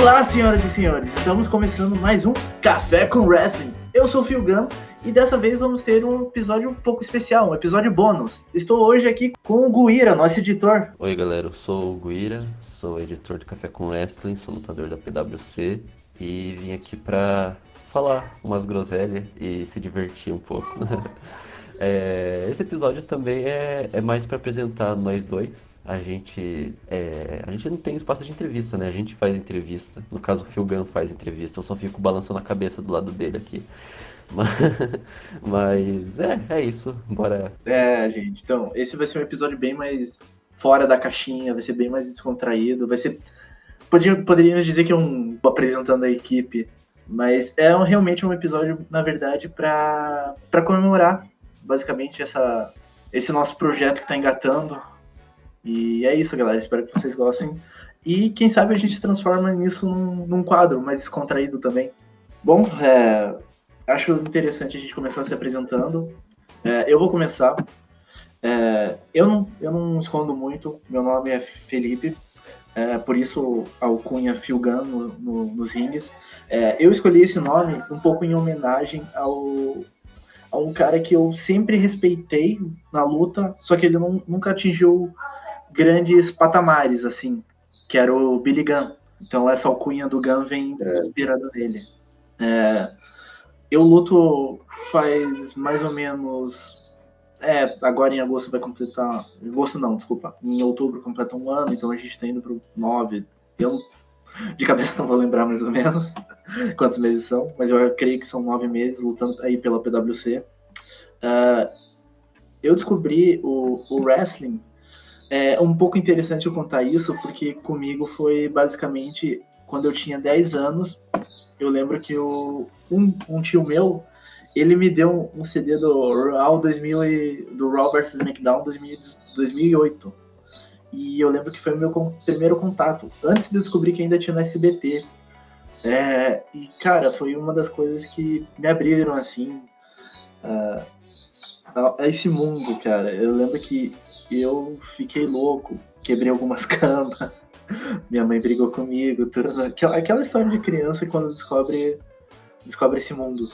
Olá, senhoras e senhores, estamos começando mais um Café com Wrestling. Eu sou o Filgam e dessa vez vamos ter um episódio um pouco especial, um episódio bônus. Estou hoje aqui com o Guira, nosso editor. Oi, galera, eu sou o Guira, sou editor do Café com Wrestling, sou lutador da PwC e vim aqui para falar umas groselhas e se divertir um pouco. é, esse episódio também é, é mais para apresentar nós dois. A gente, é, a gente não tem espaço de entrevista, né? A gente faz entrevista. No caso, o Phil Gunn faz entrevista. Eu só fico balançando a cabeça do lado dele aqui. Mas, mas é, é isso. Bora. É, gente. Então, esse vai ser um episódio bem mais fora da caixinha, vai ser bem mais descontraído. Vai ser. Poderíamos dizer que é um apresentando a equipe mas é um, realmente um episódio, na verdade, para comemorar, basicamente, essa, esse nosso projeto que está engatando. E é isso, galera. Espero que vocês gostem. E quem sabe a gente transforma nisso num, num quadro mais descontraído também. Bom, é, acho interessante a gente começar se apresentando. É, eu vou começar. É, eu, não, eu não escondo muito. Meu nome é Felipe. É, por isso alcunha Phil Gunn no, no, nos rings. É, eu escolhi esse nome um pouco em homenagem ao, a um cara que eu sempre respeitei na luta, só que ele não, nunca atingiu grandes patamares, assim, que era o Billy Gunn. Então essa alcunha do Gunn vem é. inspirada nele. É, eu luto faz mais ou menos é, agora em agosto vai completar. Em agosto não, desculpa. Em outubro completa um ano, então a gente está indo para o 9. Eu de cabeça não vou lembrar mais ou menos quantos meses são, mas eu creio que são nove meses lutando aí pela PWC. Uh, ah, eu descobri o, o wrestling. É um pouco interessante eu contar isso, porque comigo foi basicamente quando eu tinha 10 anos. Eu lembro que eu, um, um tio meu ele me deu um, CD do Raw 2000 e, do Raw vs SmackDown 2000, 2008. E eu lembro que foi o meu primeiro contato, antes de descobrir que ainda tinha no SBT. É, e, cara, foi uma das coisas que me abriram, assim, uh, a esse mundo, cara. Eu lembro que eu fiquei louco, quebrei algumas camas, minha mãe brigou comigo, tudo. Aquela, aquela história de criança quando descobre, descobre esse mundo.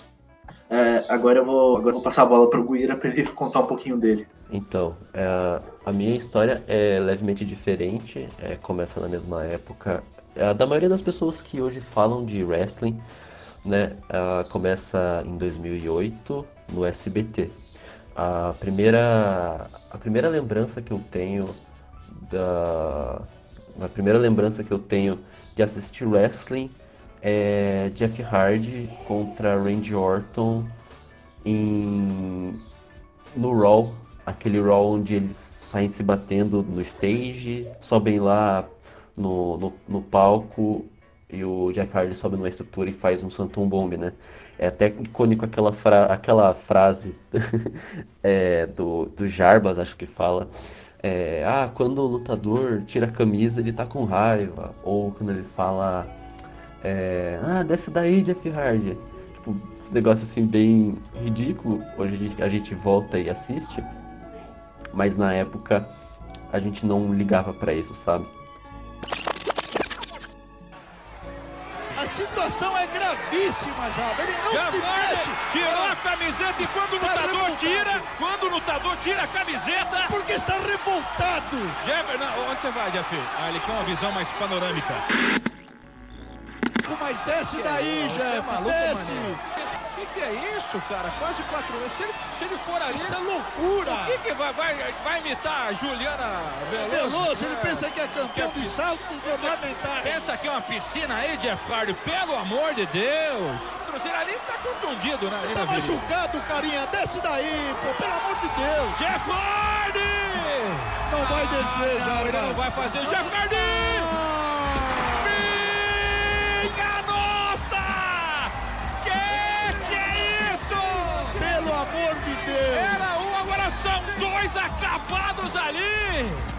É, agora, eu vou, agora eu vou passar a bola pro Guira para ele contar um pouquinho dele. Então, é, a minha história é levemente diferente, é, começa na mesma época. É, da maioria das pessoas que hoje falam de wrestling, né, começa em 2008 no SBT. A primeira, a primeira lembrança que eu tenho da, a primeira lembrança que eu tenho de assistir wrestling é Jeff Hardy contra Randy Orton em no Raw, aquele Raw onde eles saem se batendo no stage, sobem lá no, no, no palco e o Jeff Hardy sobe numa estrutura e faz um Santum Bomb, né? É até icônico aquela, fra aquela frase é, do, do Jarbas, acho que fala. É, ah, quando o lutador tira a camisa, ele tá com raiva. Ou quando ele fala é, ah, desce daí, Jeff Hardy. Tipo, um negócio assim bem ridículo. Hoje a gente, a gente volta e assiste. Mas na época a gente não ligava para isso, sabe? Situação é gravíssima já. Ele não já se mexe. Tirou a camiseta e quando o lutador tira, quando o lutador tira a camiseta. Porque está revoltado. Jeff, não, onde você vai, Jeff? Ah, ele quer uma visão mais panorâmica mas desce daí, é Jeff, é desce. O que, que, é isso, cara? Quase quatro anos. Se ele, se ele for ali. Isso é loucura! O que, que vai, vai, vai imitar a Juliana Veloso? Veloso, ele pensa que é campeão de saltos ornamentais. Pensa que é uma piscina aí, Jeff Hardy? Pelo amor de Deus! O Cruzeiro ali tá contundido, né? Você tá machucado, carinha. Desce daí, pô, pelo amor de Deus. Jeff Hardy! Não vai descer, já. Ele não vai fazer. Jeff Hardy! Acabados ali!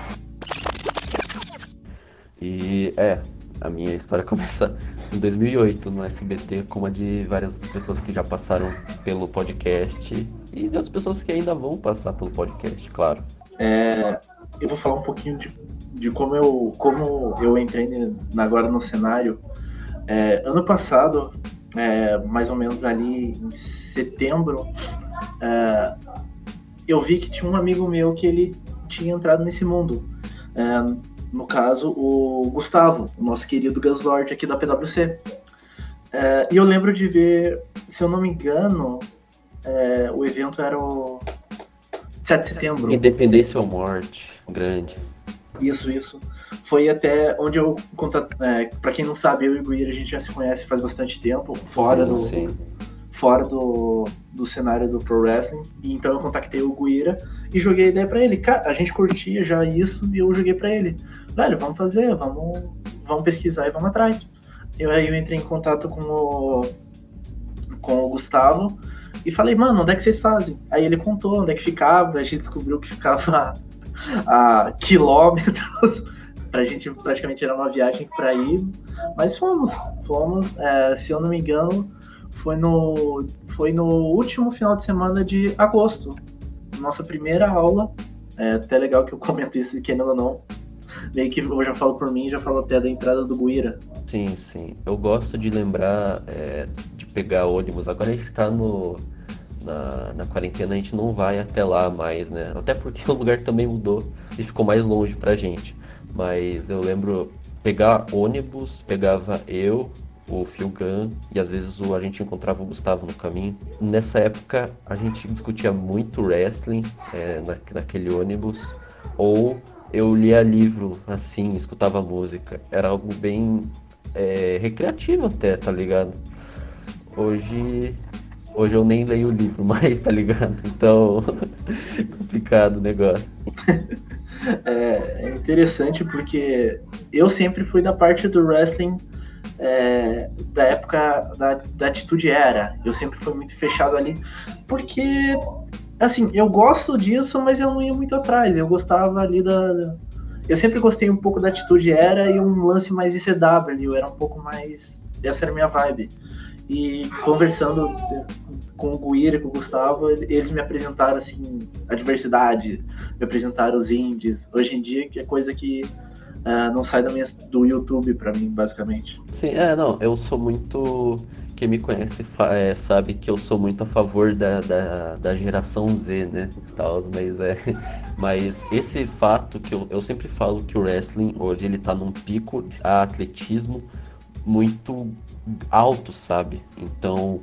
E é, a minha história começa em 2008 no SBT, como a de várias pessoas que já passaram pelo podcast e de outras pessoas que ainda vão passar pelo podcast, claro. É, eu vou falar um pouquinho de, de como, eu, como eu entrei agora no cenário. É, ano passado, é, mais ou menos ali em setembro, é, eu vi que tinha um amigo meu que ele tinha entrado nesse mundo. É, no caso, o Gustavo, o nosso querido Gaslord aqui da PwC. É, e eu lembro de ver, se eu não me engano, é, o evento era o 7 de setembro. Independência ou morte, grande. Isso, isso. Foi até onde eu contato, é, para quem não sabe, eu e o Guir, a gente já se conhece faz bastante tempo, fora Sim, do sim. Fora do, do cenário do pro wrestling. E então eu contactei o Guira e joguei a ideia pra ele. Cara, a gente curtia já isso e eu joguei pra ele. Velho, vamos fazer, vamos, vamos pesquisar e vamos atrás. Eu aí eu entrei em contato com o com o Gustavo e falei, mano, onde é que vocês fazem? Aí ele contou onde é que ficava, a gente descobriu que ficava a quilômetros. Pra gente praticamente era uma viagem pra ir, mas fomos, fomos, é, se eu não me engano, foi no, foi no último final de semana de agosto. Nossa primeira aula. É até legal que eu comento isso, querendo ou não. Meio que eu já falo por mim, já falo até da entrada do Guira. Sim, sim. Eu gosto de lembrar é, de pegar ônibus. Agora a gente tá no, na, na quarentena, a gente não vai até lá mais, né? Até porque o lugar também mudou e ficou mais longe pra gente. Mas eu lembro pegar ônibus, pegava eu, o Phil Gunn, e às vezes a gente encontrava o Gustavo no caminho. Nessa época a gente discutia muito wrestling é, na, naquele ônibus, ou eu lia livro assim, escutava música. Era algo bem é, recreativo até, tá ligado? Hoje. Hoje eu nem leio o livro mais, tá ligado? Então, complicado o negócio. É, é interessante porque eu sempre fui da parte do wrestling é, da época da, da Atitude Era. Eu sempre fui muito fechado ali, porque, assim, eu gosto disso, mas eu não ia muito atrás. Eu gostava ali da. Eu sempre gostei um pouco da Atitude Era e um lance mais ICW. Era um pouco mais. Essa era a minha vibe. E conversando com o Guira e com o Gustavo, eles me apresentaram assim a diversidade, me apresentaram os indies. Hoje em dia, que é coisa que uh, não sai da minha, do YouTube para mim, basicamente. Sim, é, não, eu sou muito. Quem me conhece é, sabe que eu sou muito a favor da, da, da geração Z, né? Tals, mas é. Mas esse fato que eu, eu sempre falo que o wrestling hoje ele tá num pico de atletismo muito alto, sabe? Então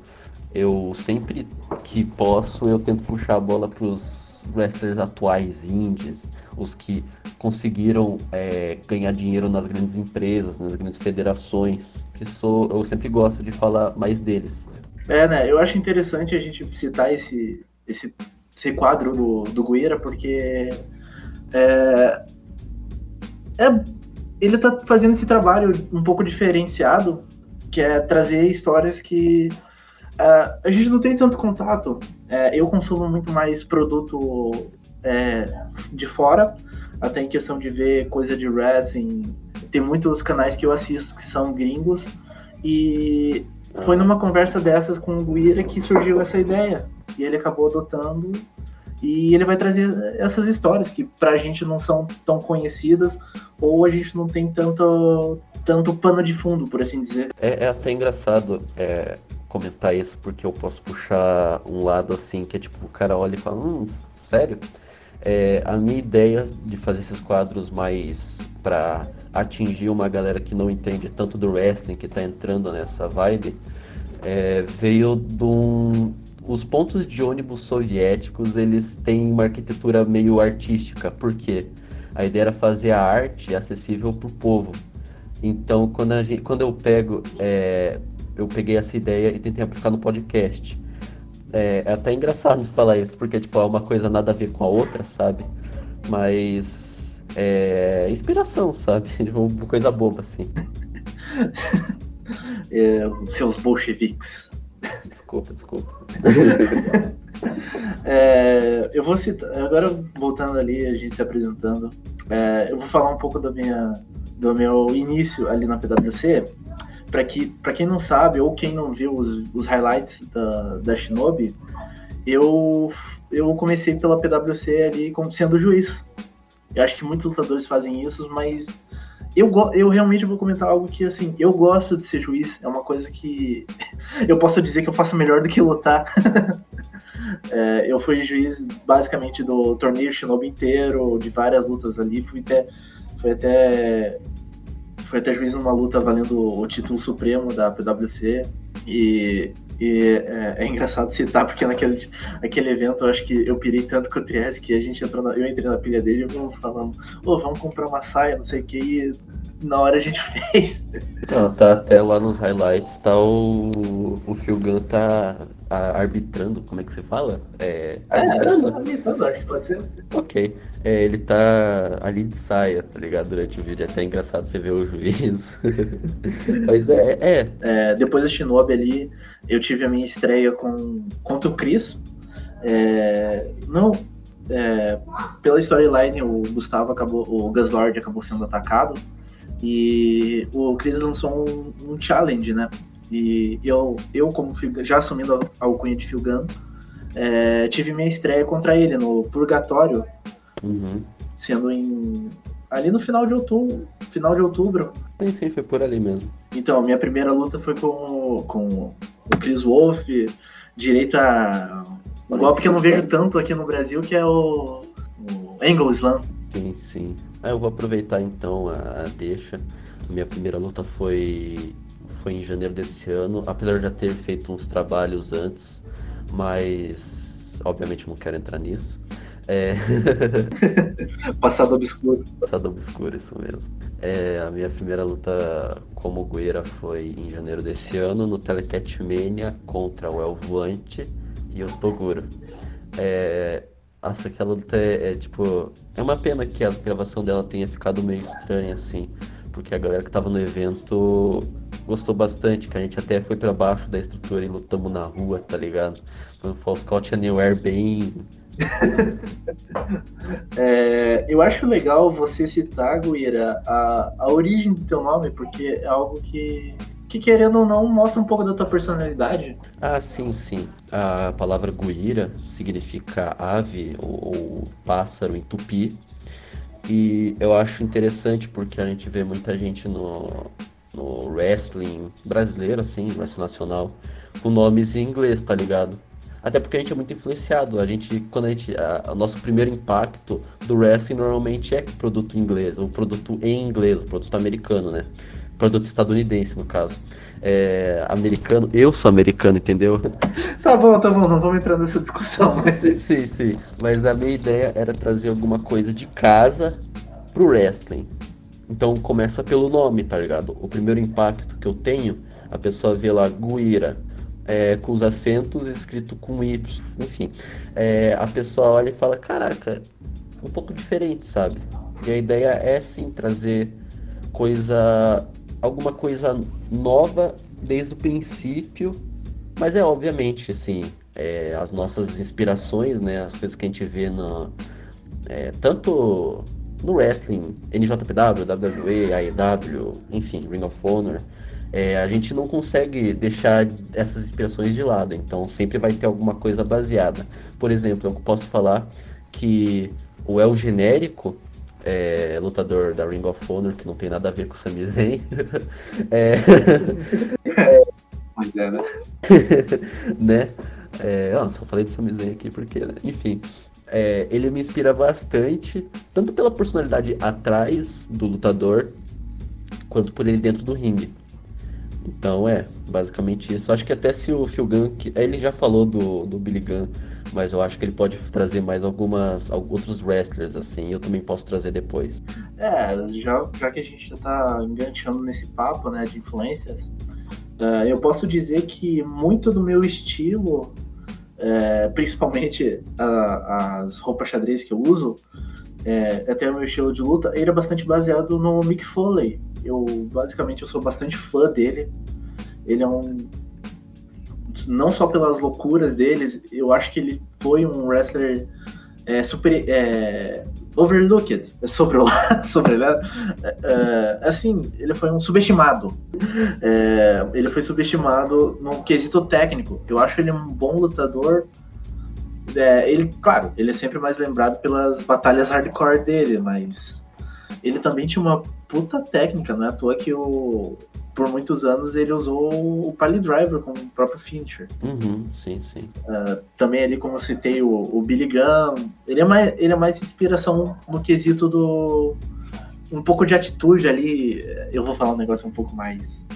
eu sempre que posso eu tento puxar a bola para os wrestlers atuais, indies, os que conseguiram é, ganhar dinheiro nas grandes empresas, nas grandes federações, que sou eu sempre gosto de falar mais deles. É, né? Eu acho interessante a gente citar esse esse, esse quadro do, do Guira, porque é, é, ele tá fazendo esse trabalho um pouco diferenciado, que é trazer histórias que uh, a gente não tem tanto contato. É, eu consumo muito mais produto é, de fora, até em questão de ver coisa de wrestling. Tem muitos canais que eu assisto que são gringos, e foi numa conversa dessas com o Guira que surgiu essa ideia. E ele acabou adotando e ele vai trazer essas histórias que pra gente não são tão conhecidas ou a gente não tem tanto, tanto pano de fundo, por assim dizer. É, é até engraçado é, comentar isso, porque eu posso puxar um lado assim, que é tipo, o cara olha e fala, hum, sério? É, a minha ideia de fazer esses quadros mais para atingir uma galera que não entende tanto do wrestling, que tá entrando nessa vibe, é, veio de um, os pontos de ônibus soviéticos eles têm uma arquitetura meio artística, porque a ideia era fazer a arte acessível para o povo. Então, quando, gente, quando eu pego, é, eu peguei essa ideia e tentei aplicar no podcast. É, é, até engraçado falar isso, porque tipo, é uma coisa nada a ver com a outra, sabe? Mas é inspiração, sabe? Uma coisa boba, assim. É, seus bolcheviques. Desculpa, desculpa. é, eu vou citar, agora voltando ali, a gente se apresentando, é, eu vou falar um pouco da minha, do meu início ali na PwC. Para que, pra quem não sabe, ou quem não viu os, os highlights da, da Shinobi, eu, eu comecei pela PwC ali como sendo juiz. Eu acho que muitos lutadores fazem isso, mas eu, eu realmente vou comentar algo que, assim, eu gosto de ser juiz. É uma coisa que eu posso dizer que eu faço melhor do que lutar. é, eu fui juiz, basicamente, do torneio Shinobi inteiro, de várias lutas ali. Fui até, fui até, fui até juiz numa luta valendo o título supremo da PWC. E e é, é, engraçado citar, porque naquele, naquele evento eu acho que eu pirei tanto com o Trieste que a gente entrou na, eu entrei na pilha dele e vamos falando, oh, vamos comprar uma saia, não sei o que, e na hora a gente fez. Não, tá até lá nos highlights, tá o. O Phil Gunn tá arbitrando, como é que você fala? É, arbitrando. É, arbitrando, acho que pode ser. Ok. É, ele tá ali de saia, tá ligado? Durante o vídeo. É até engraçado você ver o juiz. Mas é, é. é. Depois do Shinobi ali, eu tive a minha estreia com, contra o Chris. É, não. É, pela storyline, o Gustavo acabou. O Guslord acabou sendo atacado. E o Chris lançou um, um challenge, né? E eu, eu como já assumindo a alcunha de Filgan, é, tive minha estreia contra ele no Purgatório, uhum. sendo em ali no final de outubro, final de outubro. Sim, sim, foi por ali mesmo. Então, minha primeira luta foi com, com o Chris Wolf, direito a um golpe que eu não vejo tanto aqui no Brasil, que é o, o Angle Slam. Sim, sim. Ah, eu vou aproveitar então a deixa. Minha primeira luta foi foi em janeiro desse ano, apesar de já ter feito uns trabalhos antes, mas obviamente não quero entrar nisso. É... Passado obscuro. Passado obscuro, isso mesmo. É, a minha primeira luta como Gueira foi em janeiro desse ano, no Telecat Mania contra o Elvoante e o Toguro. É, nossa, aquela luta é, é, tipo. É uma pena que a gravação dela tenha ficado meio estranha, assim. Porque a galera que tava no evento gostou bastante, que a gente até foi para baixo da estrutura e lutamos na rua, tá ligado? Foi um False Count Anywhere bem. é, eu acho legal você citar, Guira, a, a origem do teu nome, porque é algo que, que, querendo ou não, mostra um pouco da tua personalidade. Ah, sim, sim. A palavra Guira significa ave ou, ou pássaro em tupi. E eu acho interessante porque a gente vê muita gente no, no wrestling brasileiro, assim, wrestling nacional, com nomes em inglês, tá ligado? Até porque a gente é muito influenciado. A gente, quando a gente. A, o nosso primeiro impacto do wrestling normalmente é produto inglês, ou produto em inglês, o produto americano, né? Produto estadunidense, no caso. É, americano, eu sou americano, entendeu? Tá bom, tá bom, não vamos entrar nessa discussão. Mas... Sim, sim, sim. Mas a minha ideia era trazer alguma coisa de casa pro wrestling. Então começa pelo nome, tá ligado? O primeiro impacto que eu tenho, a pessoa vê lá Guira, é, com os acentos escrito com Y, enfim. É, a pessoa olha e fala, caraca, um pouco diferente, sabe? E a ideia é sim trazer coisa. Alguma coisa nova desde o princípio, mas é obviamente assim, é, as nossas inspirações, né? As coisas que a gente vê no. É, tanto no wrestling, NJPW, WWE, AEW, enfim, Ring of Honor, é, a gente não consegue deixar essas inspirações de lado, então sempre vai ter alguma coisa baseada. Por exemplo, eu posso falar que o El Genérico, é, lutador da Ring of Honor, que não tem nada a ver com o Sami Zayn, é... Pois é, né? né? É, ó, só falei de Sami Zayn aqui porque, né? enfim, é, ele me inspira bastante, tanto pela personalidade atrás do lutador, quanto por ele dentro do ringue. Então é, basicamente isso. Acho que até se o Phil Gunn, que, ele já falou do, do Billy Gunn, mas eu acho que ele pode trazer mais algumas outros wrestlers assim, eu também posso trazer depois. É, já, já que a gente já tá enganchando nesse papo, né, de influências, uh, eu posso dizer que muito do meu estilo é, principalmente as roupas xadrez que eu uso, é, até o meu estilo de luta, ele é bastante baseado no Mick Foley. Eu, basicamente, eu sou bastante fã dele. Ele é um... Não só pelas loucuras deles, eu acho que ele foi um wrestler é, super... É, overlooked sobre o sobre ele, é, assim, ele foi um subestimado. É, ele foi subestimado no quesito técnico. Eu acho ele um bom lutador. É, ele, claro, ele é sempre mais lembrado pelas batalhas hardcore dele, mas ele também tinha uma puta técnica, não é à toa que o, por muitos anos ele usou o Pally Driver como o próprio Fincher. Uhum, sim, sim. Uh, também ali, como eu citei, o, o Billy Gunn, ele é, mais, ele é mais inspiração no quesito do... um pouco de atitude ali, eu vou falar um negócio um pouco mais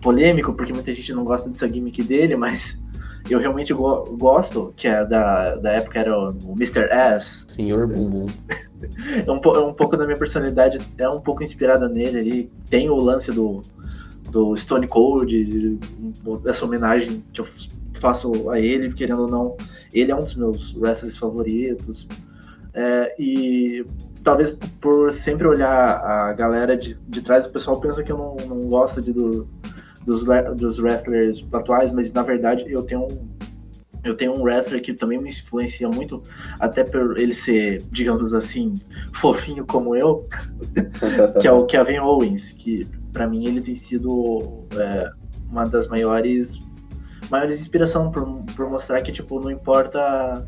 polêmico, porque muita gente não gosta dessa gimmick dele, mas eu realmente go gosto, que é da, da época era o, o Mr. S. Senhor Bumbum. é, um, é um pouco da minha personalidade, é um pouco inspirada nele ali. Tem o lance do, do Stone Cold, essa homenagem que eu faço a ele, querendo ou não, ele é um dos meus wrestlers favoritos. É, e talvez por sempre olhar a galera de, de trás, o pessoal pensa que eu não, não gosto de, do, dos, dos wrestlers atuais, mas na verdade eu tenho um, eu tenho um wrestler que também me influencia muito, até por ele ser, digamos assim, fofinho como eu, que é o Kevin Owens, que para mim ele tem sido é, uma das maiores maiores inspiração por, por mostrar que tipo não importa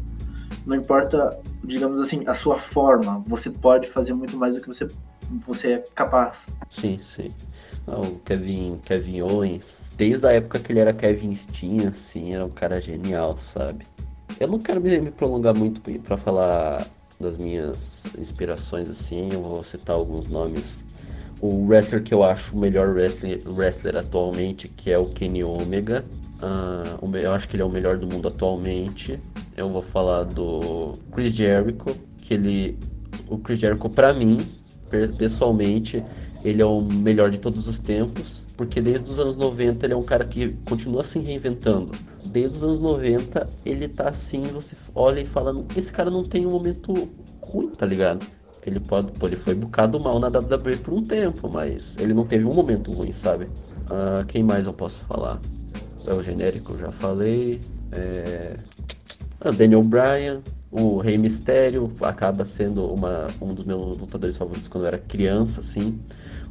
não importa digamos assim a sua forma você pode fazer muito mais do que você você é capaz sim sim o Kevin, Kevin Owens, desde a época que ele era Kevin Steen, assim, era um cara genial, sabe? Eu não quero me prolongar muito para falar das minhas inspirações, assim, eu vou citar alguns nomes. O wrestler que eu acho o melhor wrestler, wrestler atualmente, que é o Kenny Omega. Uh, eu acho que ele é o melhor do mundo atualmente. Eu vou falar do Chris Jericho, que ele. O Chris Jericho, pra mim, pessoalmente, ele é o melhor de todos os tempos, porque desde os anos 90 ele é um cara que continua se reinventando. Desde os anos 90 ele tá assim, você olha e fala, esse cara não tem um momento ruim, tá ligado? Ele pode, pô, ele foi bucado mal na WWE por um tempo, mas ele não teve um momento ruim, sabe? Uh, quem mais eu posso falar? É o genérico, eu já falei. É... Ah, Daniel Bryan, o Rei Mistério acaba sendo uma, um dos meus lutadores favoritos quando eu era criança, assim.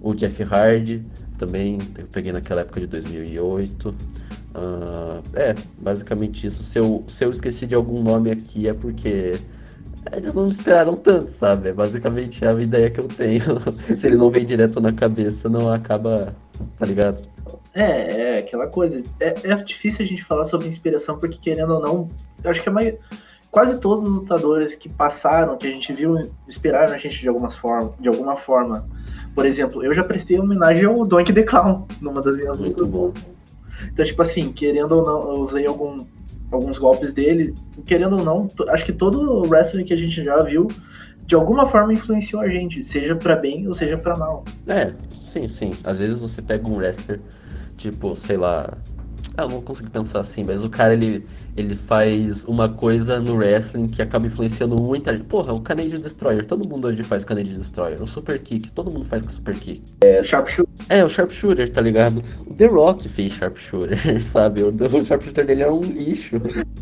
O Jeff Hardy também, eu peguei naquela época de 2008. Uh, ah, é, basicamente isso. Se eu, se eu esqueci de algum nome aqui é porque eles não esperaram tanto, sabe? É basicamente a ideia que eu tenho. se ele não vem direto na cabeça, não acaba, tá ligado? É, é aquela coisa. É, é difícil a gente falar sobre inspiração, porque querendo ou não, eu acho que a maioria quase todos os lutadores que passaram, que a gente viu, inspiraram a gente de, algumas forma, de alguma forma. Por exemplo, eu já prestei homenagem ao Donkey the Clown numa das minhas Muito bom. Então, tipo assim, querendo ou não, eu usei algum, alguns golpes dele. Querendo ou não, acho que todo wrestling que a gente já viu, de alguma forma influenciou a gente, seja para bem ou seja para mal. É, sim, sim. Às vezes você pega um wrestler, tipo, sei lá, ah, não consigo pensar assim, mas o cara ele, ele faz uma coisa no wrestling que acaba influenciando muita gente. Porra, o Canadian Destroyer, todo mundo hoje faz Canadian Destroyer. O Super Kick, todo mundo faz com Super Kick. É, Sharpshooter. É, o Sharpshooter, tá ligado? O The Rock fez Sharpshooter, sabe? O, o Sharpshooter dele é um lixo.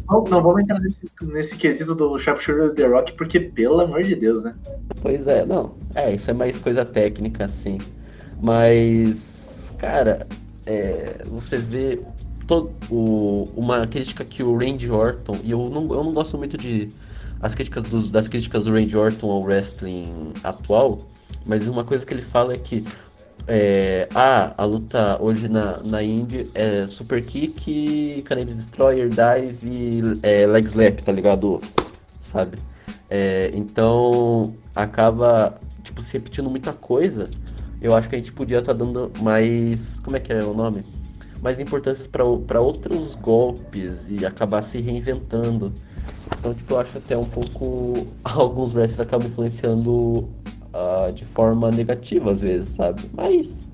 Não, não vamos entrar nesse, nesse quesito do Sharpshooter do The Rock, porque, pelo amor de Deus, né? Pois é, não. É, isso é mais coisa técnica, assim. Mas, cara, é, você vê todo, o, uma crítica que o Randy Orton, e eu não, eu não gosto muito de as críticas dos, das críticas do Randy Orton ao wrestling atual, mas uma coisa que ele fala é que é, ah, a luta hoje na, na Indy é super kick, Canadian Destroyer, dive, é, leg slap, tá ligado? Sabe? É, então acaba tipo se repetindo muita coisa. Eu acho que a gente podia estar tá dando mais, como é que é o nome? Mais importâncias para outros golpes e acabar se reinventando. Então, tipo, eu acho até um pouco. Alguns wrestlers acabam influenciando uh, de forma negativa às vezes, sabe? Mas,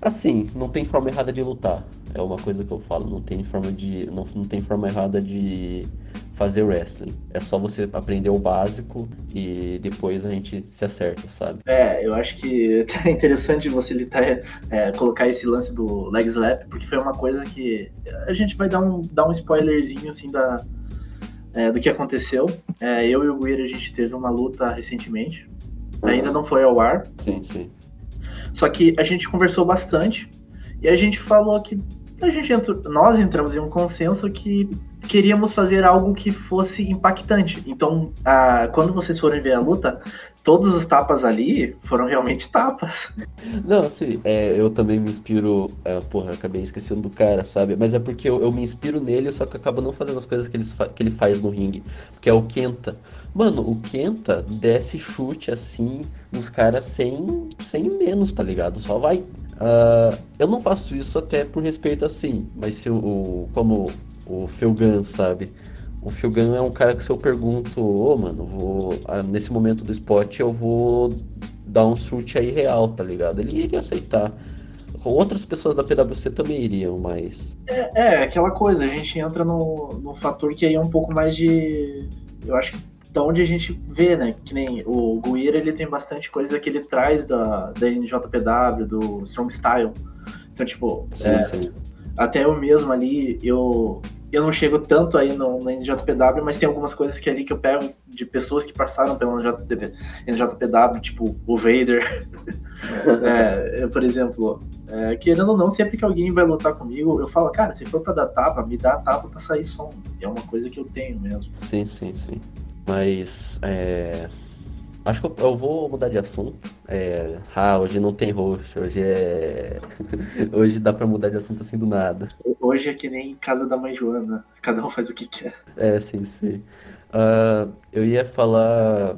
assim, não tem forma errada de lutar. É uma coisa que eu falo. Não tem forma de. Não, não tem forma errada de fazer wrestling. É só você aprender o básico e depois a gente se acerta, sabe? É, eu acho que é interessante você litar, é, colocar esse lance do leg slap, porque foi uma coisa que a gente vai dar um, dar um spoilerzinho assim da, é, do que aconteceu. É, eu e o Guira, a gente teve uma luta recentemente. Ainda não foi ao ar. Sim, sim. Só que a gente conversou bastante e a gente falou que a gente entrou, nós entramos em um consenso que queríamos fazer algo que fosse impactante. Então, quando vocês forem ver a luta, todos os tapas ali foram realmente tapas. Não, assim, é, eu também me inspiro. É, porra, acabei esquecendo do cara, sabe? Mas é porque eu, eu me inspiro nele, só que eu acabo não fazendo as coisas que ele, que ele faz no ringue. Que é o Kenta. Mano, o Kenta desce chute assim, os caras sem, sem menos, tá ligado? Só vai. Uh, eu não faço isso até por respeito assim, mas se o, como o Felgan, sabe? O Felgan é um cara que se eu pergunto, ô oh, mano, vou, ah, nesse momento do spot eu vou dar um chute aí real, tá ligado? Ele iria aceitar. Outras pessoas da PwC também iriam, mas. É, é aquela coisa, a gente entra no, no fator que aí é um pouco mais de. Eu acho que da onde a gente vê, né? Que nem o Guira, ele tem bastante coisa que ele traz da, da NJPW, do Strong Style. Então, tipo, sim, é, sim. Até eu mesmo ali, eu, eu não chego tanto aí no, no NJPW, mas tem algumas coisas que ali que eu pego de pessoas que passaram pelo NJPW, tipo o Vader. é, por exemplo, é, querendo ou não, sempre que alguém vai lutar comigo, eu falo, cara, se for pra dar tapa, me dá a tapa pra sair som. É uma coisa que eu tenho mesmo. Sim, sim, sim. Mas é, acho que eu, eu, vou mudar de assunto. É, ah, hoje não tem host, hoje é. hoje dá pra mudar de assunto assim do nada. Hoje é que nem casa da mãe Joana, cada um faz o que quer. É, sim, sim. Uh, eu ia falar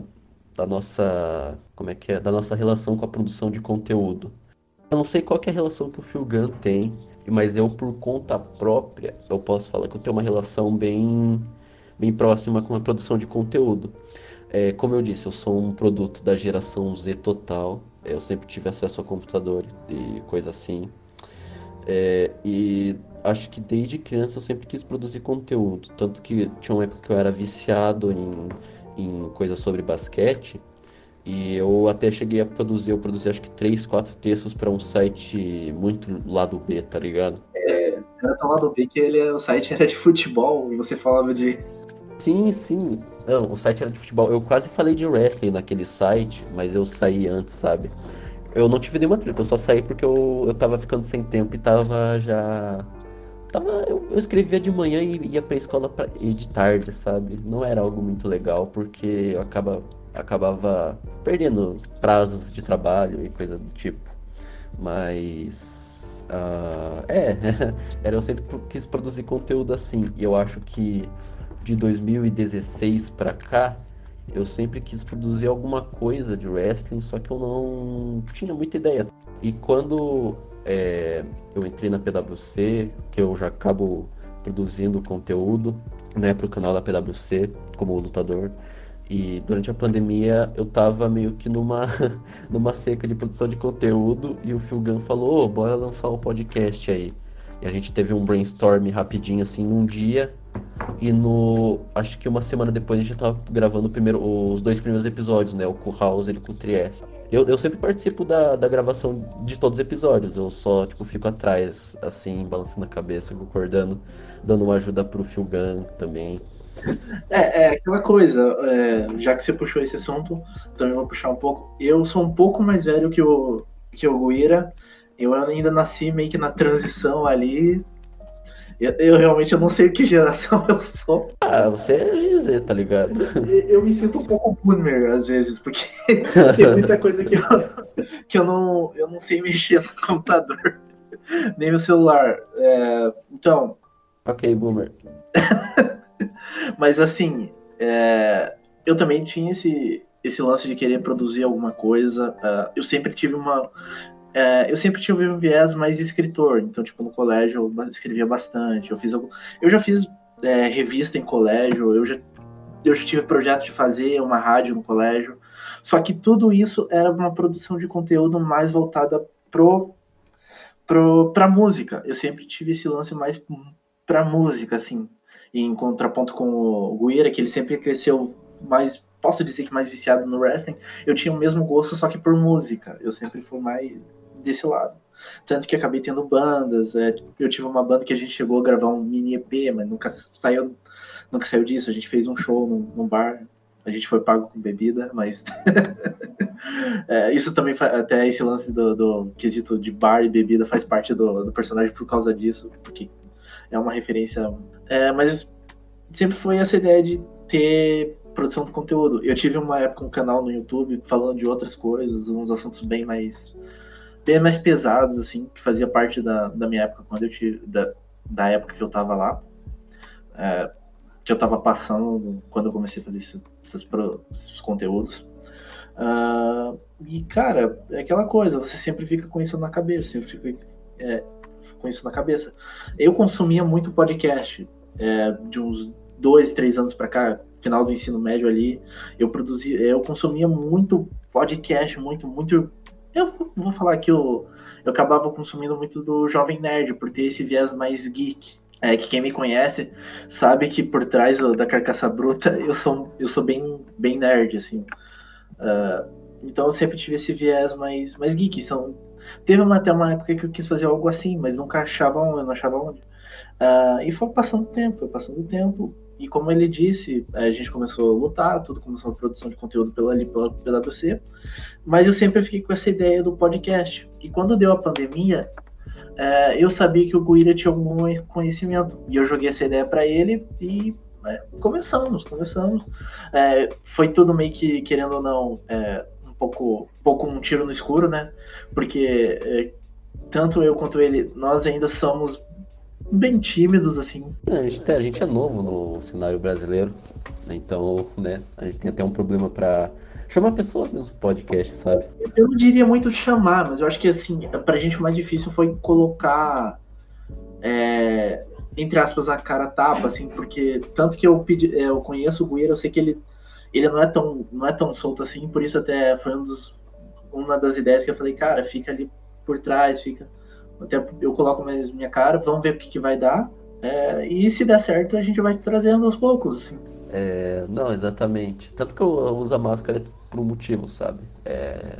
da nossa. Como é que é? Da nossa relação com a produção de conteúdo. Eu não sei qual é a relação que o Filgan tem, mas eu, por conta própria, eu posso falar que eu tenho uma relação bem bem próxima com a produção de conteúdo. É, como eu disse, eu sou um produto da geração Z total. Eu sempre tive acesso a computador e coisa assim. É, e acho que desde criança eu sempre quis produzir conteúdo. Tanto que tinha uma época que eu era viciado em, em coisas sobre basquete. E eu até cheguei a produzir, eu produzi acho que três, quatro textos para um site muito lado B, tá ligado? É, era tão lado B que ele, o site era de futebol e você falava de. Sim, sim. Não, o site era de futebol. Eu quase falei de wrestling naquele site, mas eu saí antes, sabe? Eu não tive nenhuma treta, eu só saí porque eu, eu tava ficando sem tempo e tava já. Tava, eu, eu escrevia de manhã e ia pra escola pra, e de tarde, sabe? Não era algo muito legal, porque eu acaba acabava perdendo prazos de trabalho e coisa do tipo. Mas. Uh, é, era eu sempre quis produzir conteúdo assim. E eu acho que de 2016 para cá, eu sempre quis produzir alguma coisa de wrestling, só que eu não tinha muita ideia. E quando é, eu entrei na PwC, que eu já acabo produzindo conteúdo né, para o canal da PwC como lutador, e durante a pandemia eu tava meio que numa, numa seca de produção de conteúdo e o Phil Gunn falou, oh, bora lançar um podcast aí. E a gente teve um brainstorm rapidinho assim num dia. E no. Acho que uma semana depois a gente tava gravando primeiro, os dois primeiros episódios, né? O House ele com o Trieste. Eu, eu sempre participo da, da gravação de todos os episódios. Eu só, tipo, fico atrás, assim, balançando a cabeça, concordando, dando uma ajuda pro Phil Gunn também. É, é aquela coisa, é, já que você puxou esse assunto, também vou puxar um pouco. Eu sou um pouco mais velho que o, que o Guira. Eu ainda nasci meio que na transição ali. Eu, eu realmente eu não sei que geração eu sou. Ah, você é GZ, tá ligado? Eu, eu me sinto um pouco boomer às vezes, porque tem muita coisa que eu, que eu, não, eu não sei mexer no computador, nem no celular. É, então. Ok, boomer. Mas assim, é, eu também tinha esse, esse lance de querer produzir alguma coisa. Uh, eu sempre tive uma. É, eu sempre tive um viés mais escritor, então, tipo, no colégio eu escrevia bastante. Eu, fiz algum, eu já fiz é, revista em colégio, eu já, eu já tive projeto de fazer uma rádio no colégio. Só que tudo isso era uma produção de conteúdo mais voltada pro, pro, pra música. Eu sempre tive esse lance mais pra música, assim em contraponto com o Guira, que ele sempre cresceu mais, posso dizer que mais viciado no wrestling, eu tinha o mesmo gosto, só que por música. Eu sempre fui mais desse lado. Tanto que acabei tendo bandas. É, eu tive uma banda que a gente chegou a gravar um mini EP, mas nunca saiu, nunca saiu disso. A gente fez um show num, num bar. A gente foi pago com bebida, mas. é, isso também até esse lance do, do, quesito de bar e bebida faz parte do, do personagem por causa disso, porque é uma referência é, mas sempre foi essa ideia de ter produção de conteúdo. Eu tive uma época um canal no YouTube falando de outras coisas, uns assuntos bem mais bem mais pesados, assim, que fazia parte da, da minha época, quando eu tive, da, da época que eu tava lá, é, que eu tava passando quando eu comecei a fazer esses, esses, esses conteúdos. Uh, e, cara, é aquela coisa, você sempre fica com isso na cabeça, eu fico é, com isso na cabeça. Eu consumia muito podcast, é, de uns dois, três anos para cá, final do ensino médio ali, eu produzia, eu consumia muito podcast, muito, muito eu vou falar que eu, eu acabava consumindo muito do Jovem Nerd, por ter esse viés mais geek. É, que quem me conhece sabe que por trás da carcaça bruta eu sou, eu sou bem, bem nerd, assim. Uh, então eu sempre tive esse viés mais, mais geek. São, teve uma, até uma época que eu quis fazer algo assim, mas nunca achava onde, não achava onde. Uh, e foi passando o tempo, foi passando o tempo. E como ele disse, a gente começou a lutar, tudo começou a produção de conteúdo pela, pela PwC, mas eu sempre fiquei com essa ideia do podcast. E quando deu a pandemia, é, eu sabia que o Guira tinha algum conhecimento. E eu joguei essa ideia para ele e é, começamos, começamos. É, foi tudo meio que, querendo ou não, é, um pouco, pouco um tiro no escuro, né? Porque é, tanto eu quanto ele, nós ainda somos bem tímidos, assim. É, a, gente, a gente é novo no cenário brasileiro, né? então, né, a gente tem até um problema para chamar pessoas mesmo pro podcast, sabe? Eu não diria muito chamar, mas eu acho que, assim, pra gente o mais difícil foi colocar, é, entre aspas, a cara tapa, assim, porque tanto que eu pedi, é, eu conheço o Gueira, eu sei que ele, ele não é tão, não é tão solto assim, por isso até foi um dos, uma das ideias que eu falei, cara, fica ali por trás, fica até eu coloco mais minha cara, vamos ver o que, que vai dar. É, e se der certo, a gente vai trazendo aos poucos. Assim. É, não, exatamente. Tanto que eu uso a máscara por um motivo, sabe? É,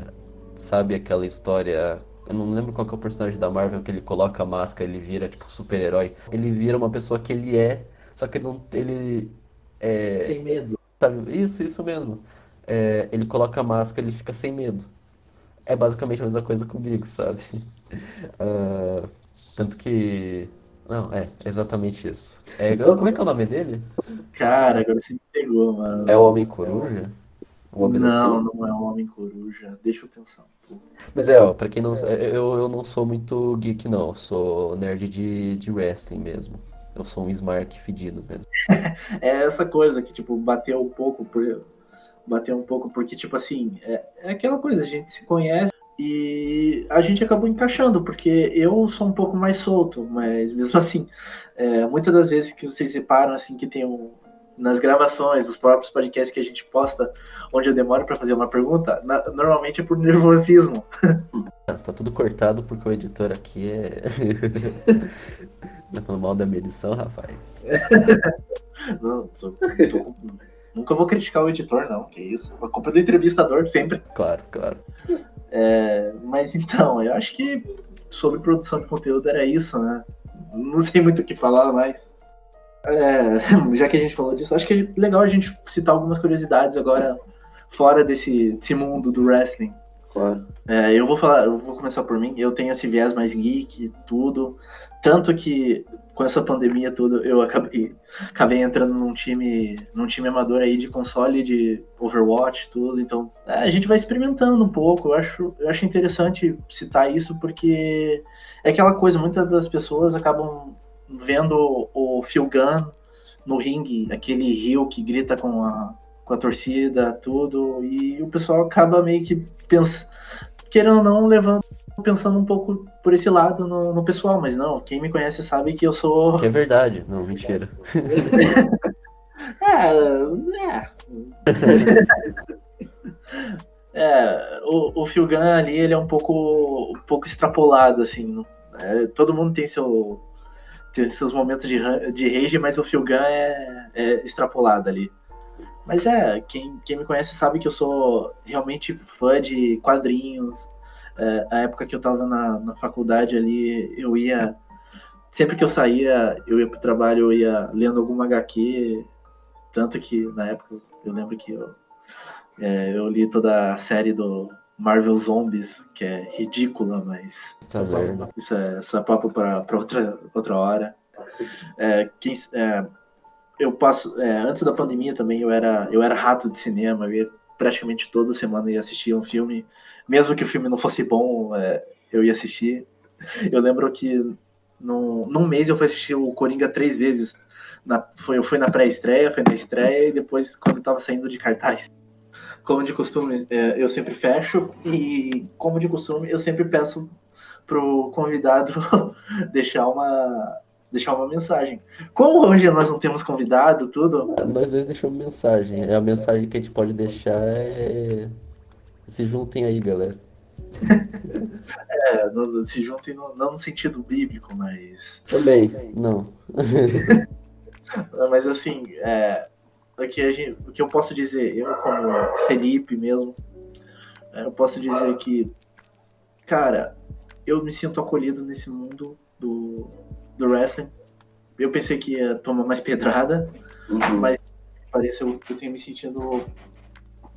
sabe aquela história. Eu não lembro qual é o personagem da Marvel que ele coloca a máscara, ele vira tipo super-herói. Ele vira uma pessoa que ele é, só que ele não. Ele. É, sem medo. Sabe? Isso, isso mesmo. É, ele coloca a máscara, ele fica sem medo. É basicamente a mesma coisa comigo, sabe? Uh, tanto que. Não, é, exatamente isso. É, como é que é o nome dele? Cara, agora você me pegou, mano. É o Homem Coruja? O Homem não, assim? não é o Homem Coruja. Deixa eu pensar. Mas é, ó, pra quem não eu, eu não sou muito geek, não. Eu sou nerd de, de wrestling mesmo. Eu sou um Smart fedido mesmo. é essa coisa que, tipo, bateu um pouco por. Bateu um pouco, porque, tipo assim, é, é aquela coisa, a gente se conhece, e a gente acabou encaixando, porque eu sou um pouco mais solto, mas mesmo assim, é, muitas das vezes que vocês reparam, assim, que tem um, nas gravações, os próprios podcasts que a gente posta, onde eu demoro para fazer uma pergunta, na, normalmente é por nervosismo. Tá tudo cortado porque o editor aqui é. tá falando mal da minha edição, rapaz. Não, tô, tô, nunca vou criticar o editor, não, que isso. A culpa é do entrevistador, sempre. Claro, claro. É, mas então, eu acho que sobre produção de conteúdo era isso, né? Não sei muito o que falar mais. É, já que a gente falou disso, acho que é legal a gente citar algumas curiosidades agora fora desse, desse mundo do wrestling. Claro. É, eu vou falar, eu vou começar por mim. Eu tenho esse viés mais geek, tudo. Tanto que com essa pandemia toda, eu acabei, acabei entrando num time, num time amador aí de console de Overwatch, tudo. Então, é, a gente vai experimentando um pouco. Eu acho, eu acho interessante citar isso porque é aquela coisa, muitas das pessoas acabam vendo o Phil Gunn no ringue, aquele rio que grita com a, com a torcida, tudo, e o pessoal acaba meio que pensa, querendo ou não, levando pensando um pouco por esse lado no, no, pessoal, mas não, quem me conhece sabe que eu sou. Que é verdade, não, mentira. é, é. é, o, o Phil Gunn ali, ele é um pouco, um pouco extrapolado, assim. É, todo mundo tem seu tem seus momentos de, de rage, mas o Phil Gunn é, é extrapolado ali. Mas é, quem, quem me conhece sabe que eu sou realmente fã de quadrinhos, é, a época que eu estava na, na faculdade ali, eu ia. Sempre que eu saía, eu ia pro trabalho, eu ia lendo alguma HQ. Tanto que na época eu lembro que eu, é, eu li toda a série do Marvel Zombies, que é ridícula, mas. Tá isso é, isso é papo para outra, outra hora. É, quem, é, eu passo. É, antes da pandemia também eu era, eu era rato de cinema, eu ia praticamente toda semana ia assistir um filme, mesmo que o filme não fosse bom, é, eu ia assistir. Eu lembro que num, num mês eu fui assistir o Coringa três vezes. Na, foi, eu fui na pré-estreia, foi na estreia e depois quando eu tava saindo de cartaz. Como de costume, é, eu sempre fecho e, como de costume, eu sempre peço pro convidado deixar uma, deixar uma mensagem. Como hoje nós não temos convidado, tudo. Nós dois deixamos mensagem. A mensagem que a gente pode deixar é. Se juntem aí, galera. é, no, se juntem no, não no sentido bíblico, mas. Também, não. mas assim, é, o, que a gente, o que eu posso dizer, eu como Felipe mesmo, é, eu posso dizer que, cara, eu me sinto acolhido nesse mundo do, do wrestling. Eu pensei que ia tomar mais pedrada, uhum. mas parece eu, eu tenho me sentindo.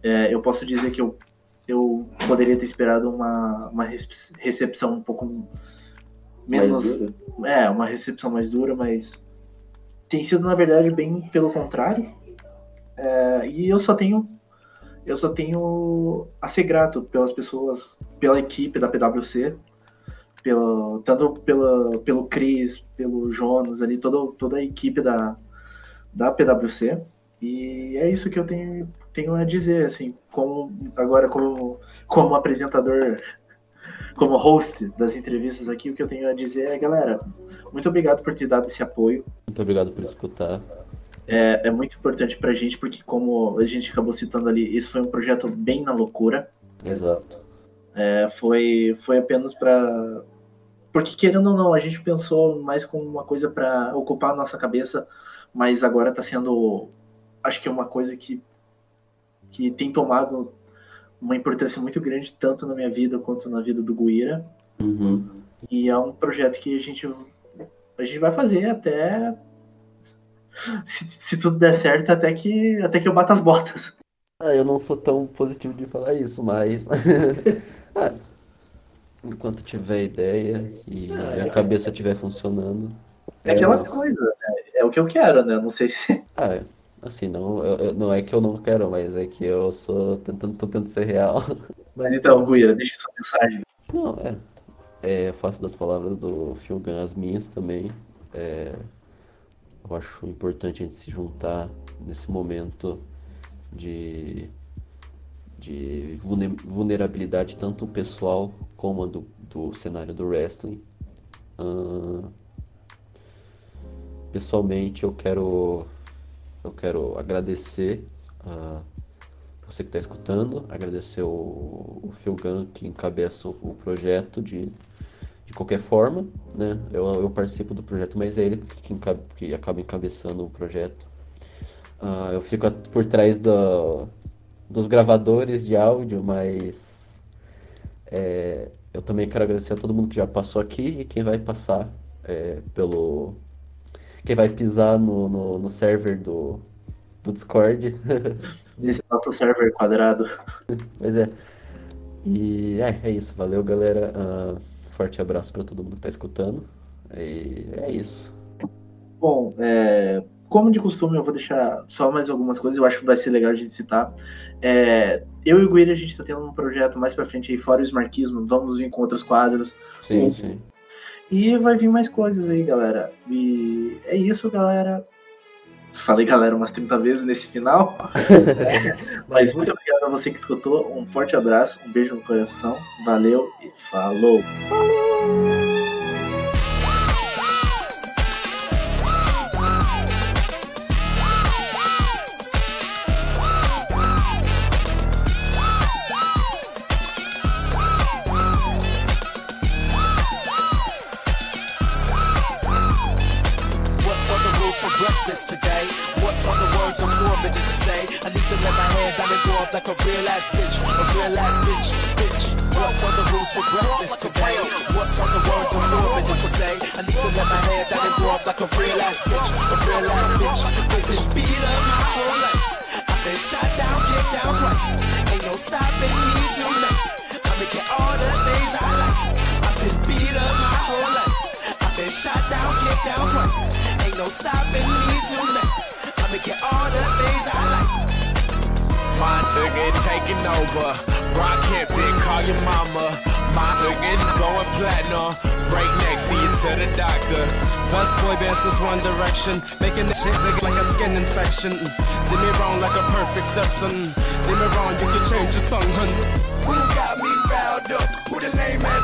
É, eu posso dizer que eu, eu poderia ter esperado uma, uma recepção um pouco menos. É, uma recepção mais dura, mas tem sido, na verdade, bem pelo contrário. É, e eu só tenho. Eu só tenho a ser grato pelas pessoas, pela equipe da PwC, pelo, tanto pela, pelo Cris, pelo Jonas ali, toda, toda a equipe da, da PwC. E é isso que eu tenho, tenho a dizer, assim, como agora como, como apresentador, como host das entrevistas aqui, o que eu tenho a dizer é, galera, muito obrigado por ter dado esse apoio. Muito obrigado por escutar. É, é muito importante pra gente, porque como a gente acabou citando ali, isso foi um projeto bem na loucura. Exato. É, foi, foi apenas para porque, querendo ou não, a gente pensou mais como uma coisa para ocupar a nossa cabeça, mas agora está sendo, acho que é uma coisa que, que tem tomado uma importância muito grande, tanto na minha vida quanto na vida do Guira. Uhum. E é um projeto que a gente, a gente vai fazer até. Se, se tudo der certo, até que, até que eu bata as botas. Ah, eu não sou tão positivo de falar isso, mas. ah, enquanto tiver ideia e ah, a cabeça estiver funcionando. É aquela é coisa, né? é o que eu quero, né? Não sei se. Ah, é. assim, não, eu, não é que eu não quero, mas é que eu sou tentando, tô tentando ser real. Mas então, Guia, deixa sua mensagem. Não, é. é faço das palavras do Filgan as minhas também. É, eu acho importante a gente se juntar nesse momento de de vulnerabilidade tanto pessoal como do, cenário do wrestling. Uh, pessoalmente eu quero eu quero agradecer a você que está escutando, agradecer o, o Phil Gunn que encabeça o projeto de, de qualquer forma, né? Eu, eu participo do projeto, mas é ele que, que acaba encabeçando o projeto. Uh, eu fico por trás do, dos gravadores de áudio, mas é, eu também quero agradecer a todo mundo que já passou aqui e quem vai passar é, pelo. Quem vai pisar no, no, no server do, do Discord. Esse nosso server quadrado. Pois é. E é, é isso. Valeu, galera. Uh, forte abraço para todo mundo que tá escutando. E é isso. Bom, é, como de costume, eu vou deixar só mais algumas coisas, eu acho que vai ser legal a gente citar. É, eu e o Guilherme, a gente está tendo um projeto mais para frente aí, fora o Smarquismo, vamos vir com outros quadros. Sim, sim. E vai vir mais coisas aí, galera. E é isso, galera. Falei galera umas 30 vezes nesse final. Mas muito obrigado a você que escutou. Um forte abraço, um beijo no coração. Valeu e falou. Falou! like a real ass bitch, a real ass bitch, bitch. What's on the rules for breakfast today? What's on the words four minutes to say? I need to let my hair down and grow up like a real ass bitch, a real ass bitch. Been beat up my whole life. I've been shot down, kicked down twice. Ain't no stopping me tonight. I'm making all the things I like. I've been beat up my whole life. I've been shot down, kicked down twice. Ain't no stopping me tonight. I'ma get all the things I like. It taking over. Brock Hampton, call your mama. It going platinum. Break neck, see you to the doctor. Best boy bands is one direction, making the shit zig like a skin infection. Did me wrong like a perfect Simpson. Did me wrong, you can change your song, hun. Who got me riled up? Who the lame ass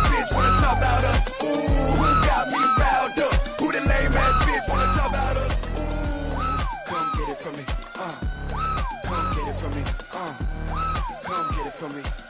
for me.